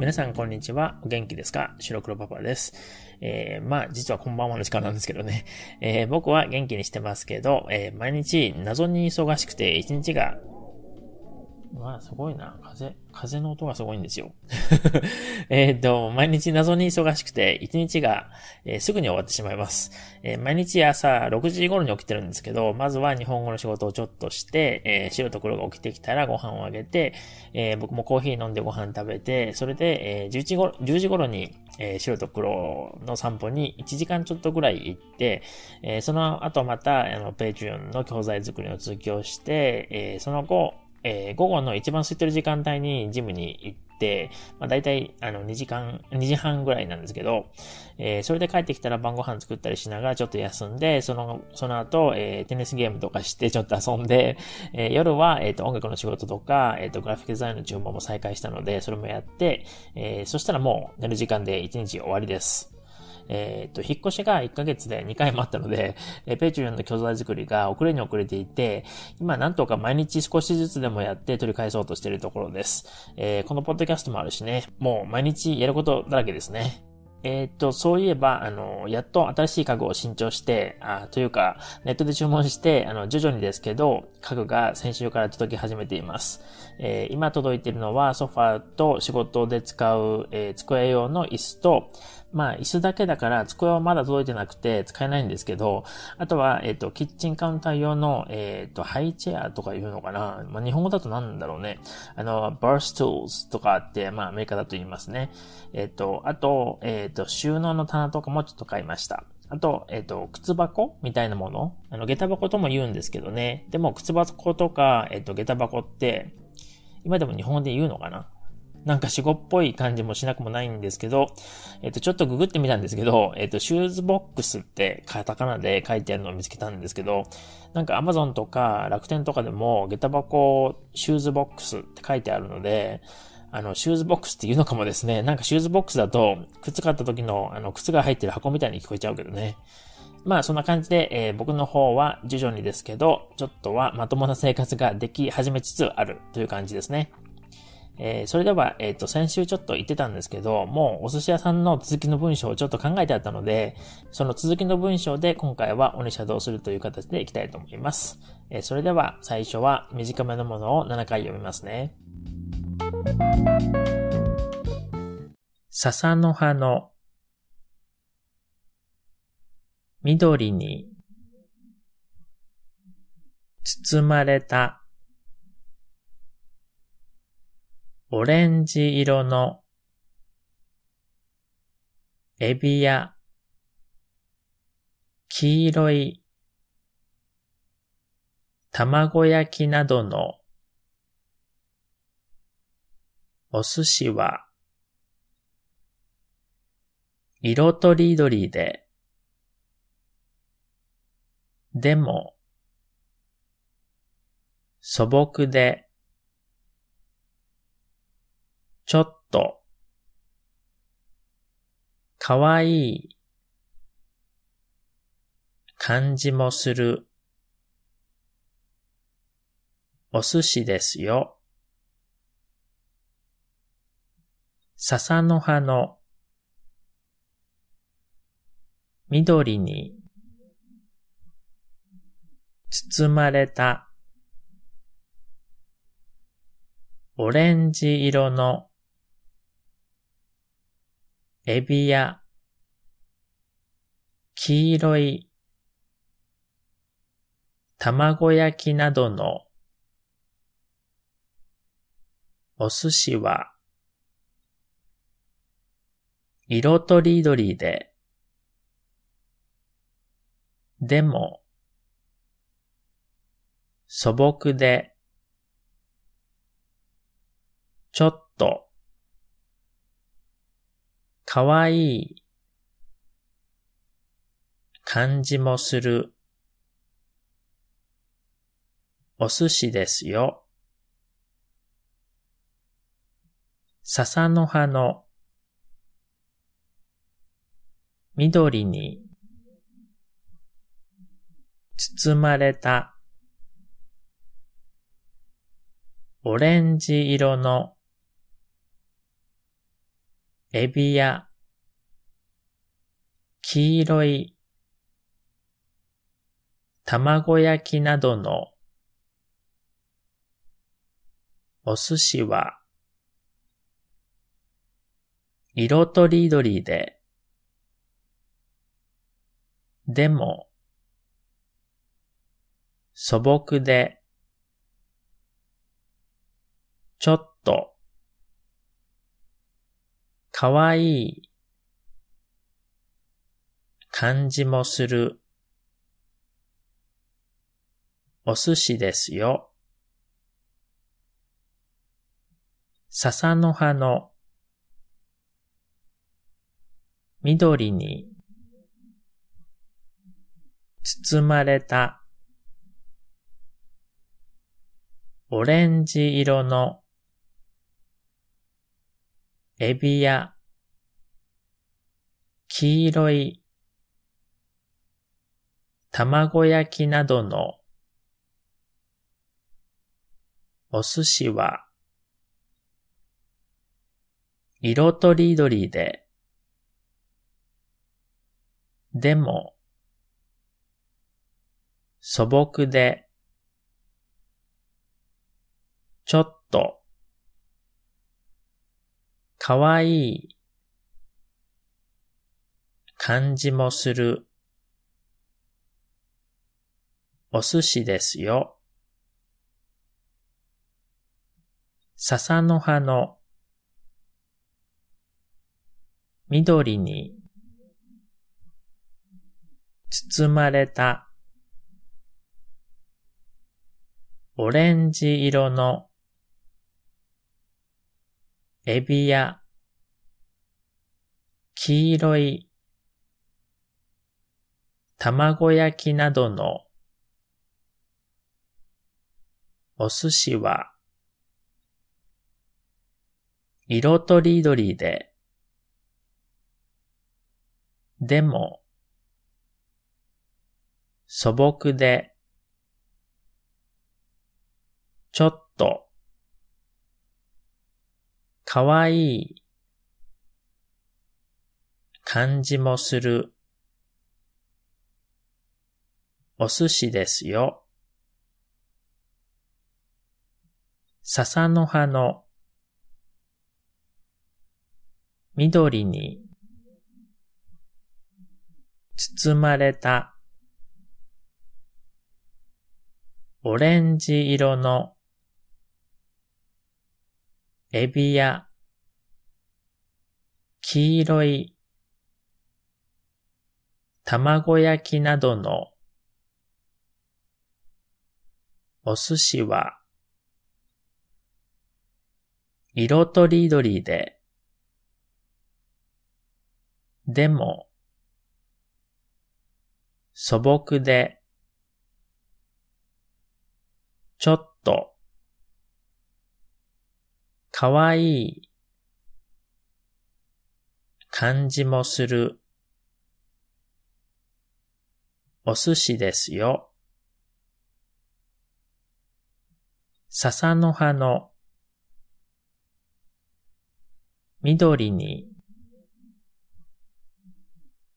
皆さんこんにちは。お元気ですか？白黒パパです。えー、まあ、実はこんばんはの時間なんですけどね。えー、僕は元気にしてますけど、えー、毎日謎に忙しくて一日がわあ、すごいな。風、風の音がすごいんですよ。えっと、毎日謎に忙しくて、一日が、えー、すぐに終わってしまいます。えー、毎日朝6時頃に起きてるんですけど、まずは日本語の仕事をちょっとして、えー、白と黒が起きてきたらご飯をあげて、えー、僕もコーヒー飲んでご飯食べて、それで、えー、11時頃、10時頃に、えー、白と黒の散歩に1時間ちょっとぐらい行って、えー、その後また、あの、ペイチューンの教材作りの続きをして、えー、その後、えー、午後の一番空いてる時間帯にジムに行って、まあ大体、あの、2時間、2時半ぐらいなんですけど、えー、それで帰ってきたら晩ご飯作ったりしながらちょっと休んで、その、その後、えー、テニスゲームとかして ちょっと遊んで、えー、夜は、えっ、と、音楽の仕事とか、えっ、と、グラフィックデザインの注文も再開したので、それもやって、えそしたらもう寝る時間で1日終わりです。えっ、ー、と、引っ越しが1ヶ月で2回もあったので、えー、 Patreon の教材作りが遅れに遅れていて、今なんとか毎日少しずつでもやって取り返そうとしているところです。えー、このポッドキャストもあるしね、もう毎日やることだらけですね。えっ、と、そういえば、あの、やっと新しい家具を新調して、あというか、ネットで注文して、あの、徐々にですけど、家具が先週から届き始めています。えー、今届いているのは、ソファーと仕事で使う、えー、机用の椅子と、まあ、椅子だけだから、机はまだ届いてなくて使えないんですけど、あとは、えっ、ー、と、キッチンカウンター用の、えっ、ー、と、ハイチェアとかいうのかな。まあ、日本語だと何だろうね。あの、バーストーズとかって、まあ、アメリカだと言いますね。えっ、ー、と、あと、えっ、と、収納の棚とかもちょっと買いました。あと、えっ、と、靴箱みたいなもの。あの、下駄箱とも言うんですけどね。でも、靴箱とか、えっ、と、下駄箱って、今でも日本語で言うのかな？なんか死語っぽい感じもしなくもないんですけど、えっと、ちょっとググってみたんですけど、えっと、シューズボックスってカタカナで書いてあるのを見つけたんですけど、なんか Amazon とか楽天とかでも、下駄箱シューズボックスって書いてあるので、あの、シューズボックスっていうのかもですね、なんかシューズボックスだと、靴買った時の、あの、靴が入ってる箱みたいに聞こえちゃうけどね。まあそんな感じで、えー、僕の方は徐々にですけど、ちょっとはまともな生活ができ始めつつあるという感じですね。えー、それでは、えっ、ー、と、先週ちょっと言ってたんですけど、もうお寿司屋さんの続きの文章をちょっと考えてあったので、その続きの文章で今回はおねしゃどうするという形でいきたいと思います。えー、それでは最初は短めのものを7回読みますね。笹の葉の緑に包まれたオレンジ色のエビや黄色い卵焼きなどのお寿司は色とりどりででも素朴でちょっと、かわいい。感じもする。お寿司ですよ。笹の葉の。緑に。包まれた。オレンジ色の。エビや黄色い卵焼きなどのお寿司は色とりどりででも素朴でちょっとかわいい感じもするお寿司ですよ。笹の葉の緑に包まれたオレンジ色のエビや黄色い卵焼きなどのお寿司は色とりどりででも素朴でちょっとかわいい感じもするお寿司ですよ。笹の葉の緑に包まれたオレンジ色のエビや黄色い卵焼きなどのお寿司は色とりどりででも素朴でちょっとかわいい感じもするお寿司ですよ。笹の葉の緑に包まれたオレンジ色のエビや黄色い卵焼きなどのお寿司は、色とりどりで、でも、素朴で、ちょっと、かわいい感じもするお寿司ですよ。笹の葉の緑に包まれたオレンジ色のエビや黄色い卵焼きなどのお寿司は色とりどりで、でも、素朴で、ちょっと、かわいい感じもするお寿司ですよ。笹の葉の緑に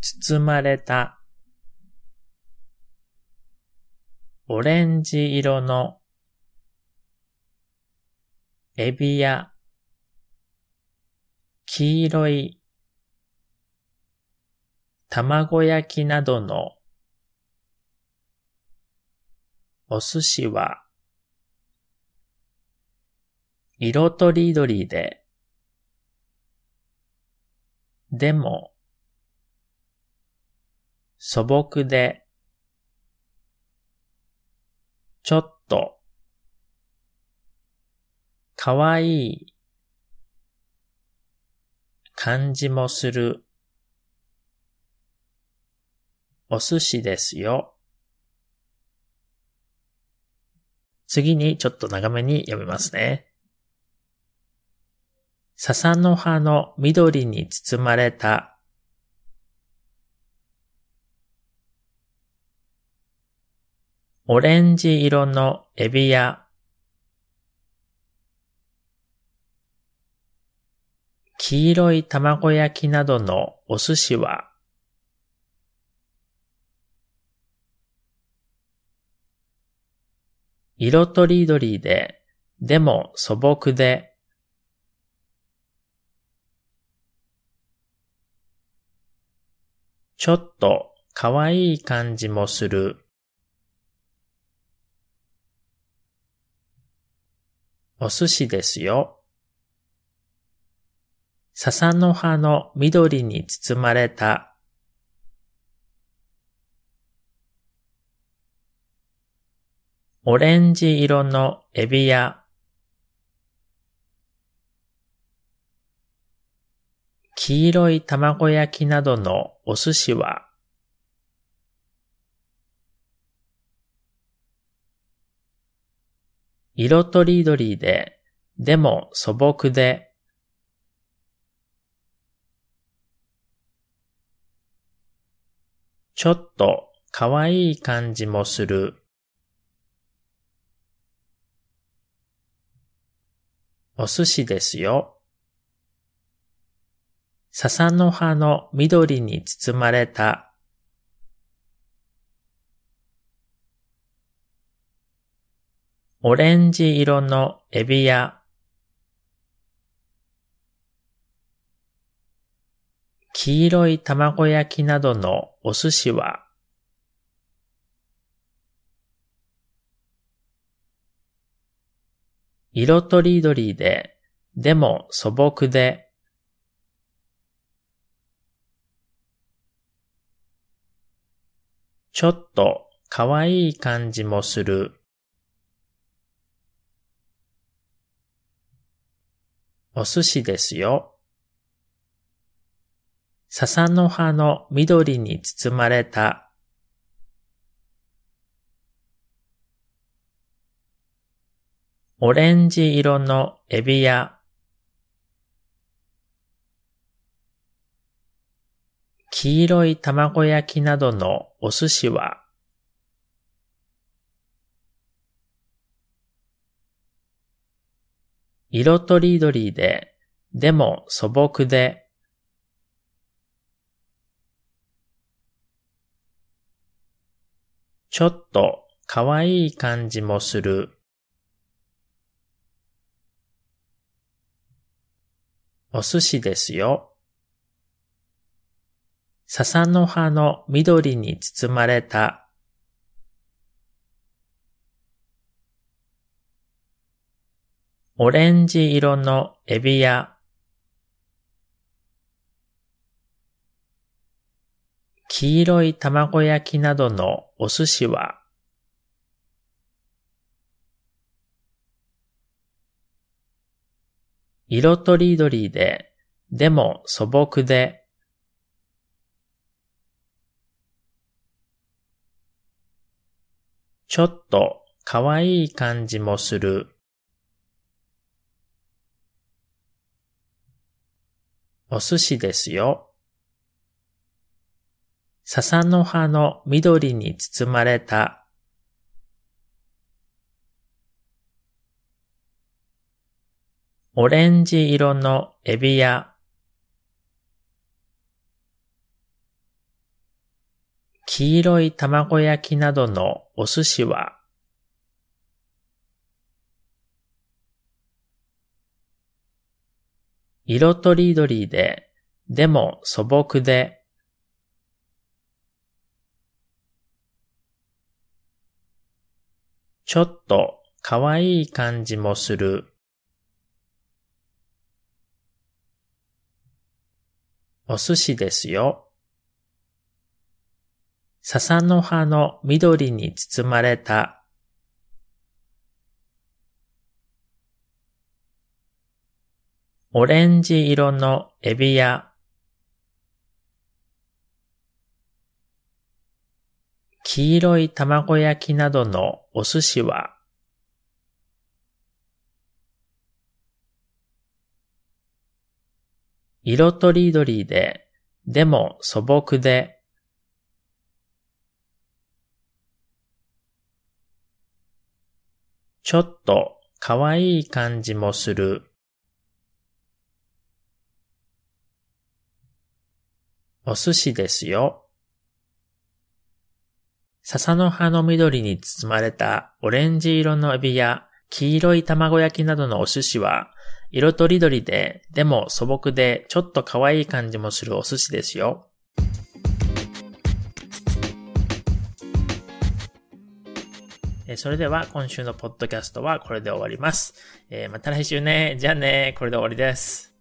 包まれたオレンジ色のエビや黄色い卵焼きなどのお寿司は色とりどりででも、素朴で、ちょっと、かわいい感じもするお寿司ですよ。次にちょっと長めに読みますね。笹の葉の緑に包まれたオレンジ色のエビや黄色い卵焼きなどのお寿司は、色とりどりで、でも素朴で、ちょっとかわいい感じもする。お寿司ですよ。笹の葉の緑に包まれた。オレンジ色のエビや。黄色い卵焼きなどのお寿司は。色とりどりで、でも素朴で、ちょっとかわいい感じもする。お寿司ですよ。笹の葉の緑に包まれたオレンジ色のエビや黄色い卵焼きなどのお寿司は？色とりどりで、でも素朴で、ちょっとかわいい感じもする。お寿司ですよ。笹の葉の緑に包まれた。オレンジ色のエビや。黄色い卵焼きなどのお寿司は。色とりどりで、でも素朴で、ちょっとかわいい感じもする。お寿司ですよ。笹の葉の緑に包まれたオレンジ色のエビや黄色い卵焼きなどのお寿司は色とりどりで、でも素朴で、ちょっとかわいい感じもする。お寿司ですよ。笹の葉の緑に包まれた。オレンジ色のエビや。黄色い卵焼きなどのお寿司は。色とりどりで、でも素朴で、ちょっとかわいい感じもする。お寿司ですよ。笹の葉の緑に包まれたオレンジ色のエビや黄色い卵焼きなどのお寿司は？色とりどりで、でも素朴で、ちょっとかわいい感じもする。お寿司ですよ。笹の葉の緑に包まれたオレンジ色のエビや黄色い卵焼きなどのお寿司は、色とりどりで、でも素朴でちょっと可愛い感じもするお寿司ですよ。それでは今週のポッドキャストはこれで終わります。え、また来週ね。じゃあね。これで終わりです。